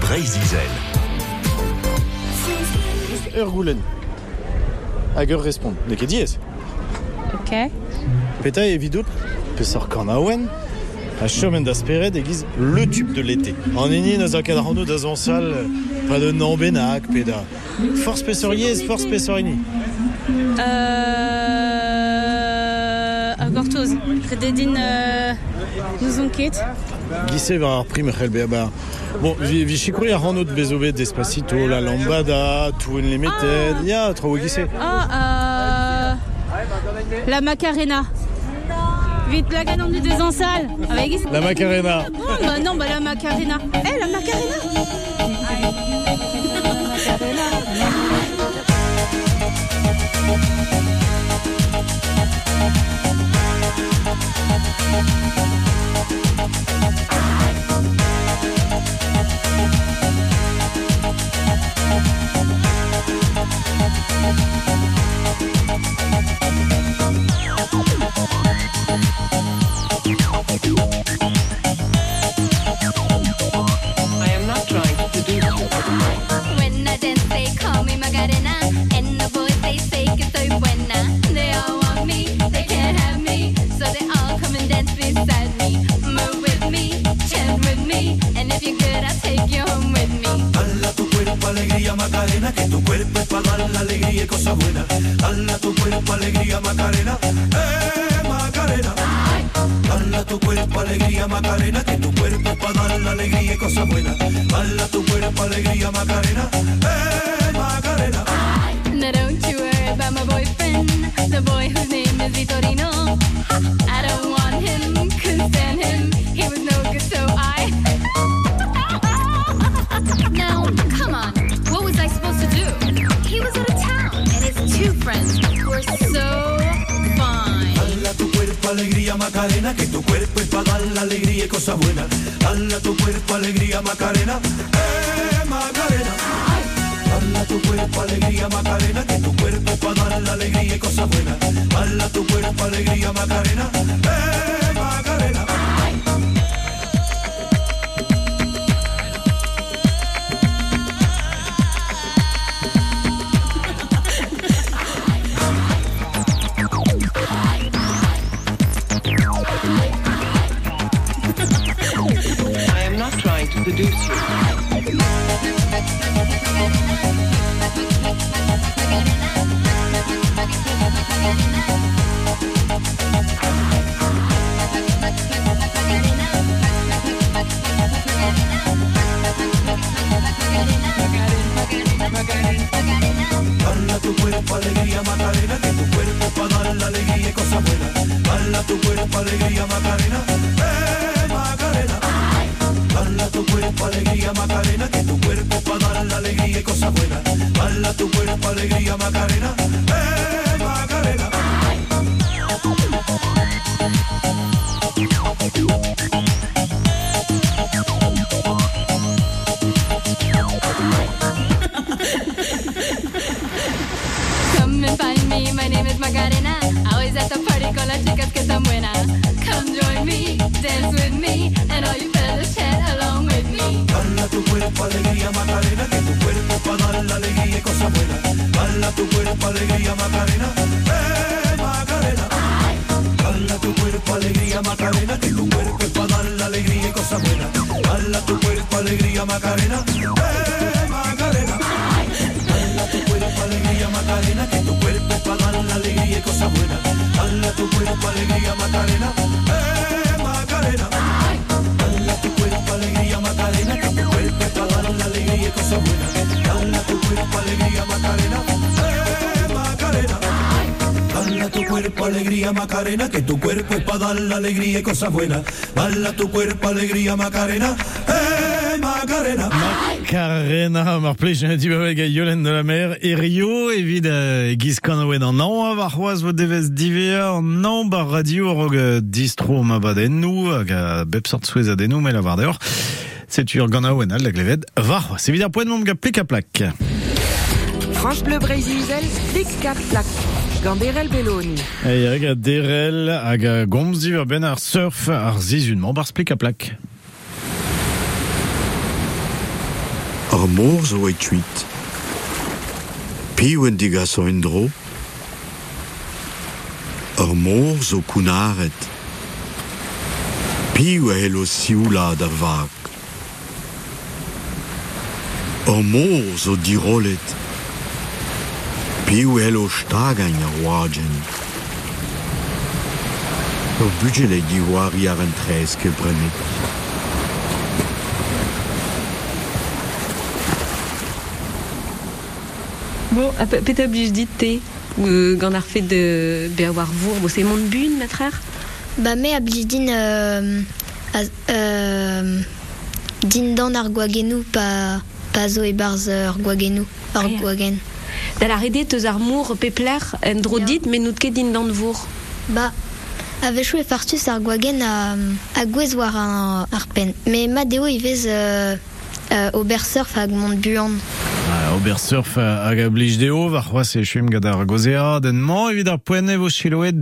Breizizel. Hag ur respond. Ne ket diez. Ok. Peta e vidot, pesor kan aouen, a chomen da speret e giz le tube de l'été. An eni na za kadrano da zansal, pa de nambenak, peda. Force pesor yez, force pesor eni. Euh... A gortoz. Rededin euh... nous on Gise va ar prim c'hell be ba. Bon, vi, vi chikouri ar ranot bezovet Despacito, La Lambada, Tout les meted, ya, tro gise. Ah, euh... La Macarena. Vite la gagnante du deux en salle. Avec La Macarena. Non, bah non, bah la Macarena. Eh, la Macarena Macarena, que tu cuerpo para dar la alegría y cosas buenas. Dala tu cuerpo alegría Macarena, eh Macarena. Dala tu cuerpo alegría Macarena, que tu cuerpo para dar la alegría y cosas buenas. Dala tu cuerpo alegría Macarena, eh Macarena. Now don't you worry about my boyfriend, the boy whose name is Vitorino. Friends were so fine. Dala tu cuerpo alegría Macarena, que tu cuerpo es para dar la alegría y cosas buenas. Dala tu cuerpo alegría Macarena, eh Macarena. Dala tu cuerpo alegría Macarena, que tu cuerpo para dar la alegría y cosas buenas. Dala tu cuerpo alegría Macarena, eh Macarena. Seduce. Dala tu cuerpo alegría Macarena, que tu cuerpo para dar la alegría y cosas buenas. Dala tu cuerpo alegría Macarena, Macarena, que tu cuerpo para dar la alegría y cosas buenas. Dala tu cuerpo alegría Macarena, eh Macarena. Tu cuerpo alegría Macarena, eh Macarena. Dala tu cuerpo alegría Macarena, que tu cuerpo es para dar la alegría y cosas buenas. Dala tu cuerpo alegría Macarena, eh alegría Macarena, que tu cuerpo es para dar la alegría y cosas buenas. Dala tu cuerpo alegría Macarena, eh Macarena. Macarena, mar plej un di bavel ga yolen de la mer e Rio evit uh, giz kan oen an an war c'hoaz vo devez diver nan bar radio rog uh, distro ma badennou hag a bep sort souez adennou me la var deor c'est ur gant aoen al da gleved var c'hoaz evit ar poen mom ga plik a plak France Bleu Brésil, Plic-Cap Plac. Ganderel Belloni. e hag a derel hag a gomz diver ben ar surf ar zizun man bar splik a plak Ar mor zo e tuit. Piou en diga so en dro. Ar mor zo kunaret. Piou e helo siula dar vag. Ar mor zo dirolet. Stagañ ar wagen. Ar budget e diwari ar an trez ke brenet. Bon, a pe- pet a blij dit te euh, gant ar fet de be a war vour, bo se mont bun, matrer Ba me a blij din euh, a, euh, din dan ar gwagenou pa, pa zo e barz ur gwagenou, ur Ah, ja. gwagen. Da la redet eus ar mour pepler en dro dit, men nout ket din dan vour. Ba, a vechou e fartus ar gwagen a, a gwez war ar, ar pen. Me ma deo i vez euh, euh, o bersurf hag mont buan. Obersurf hag a blij deo, war c'hoaz e chum gada ar gozea, den man evit ar poene vo chiloet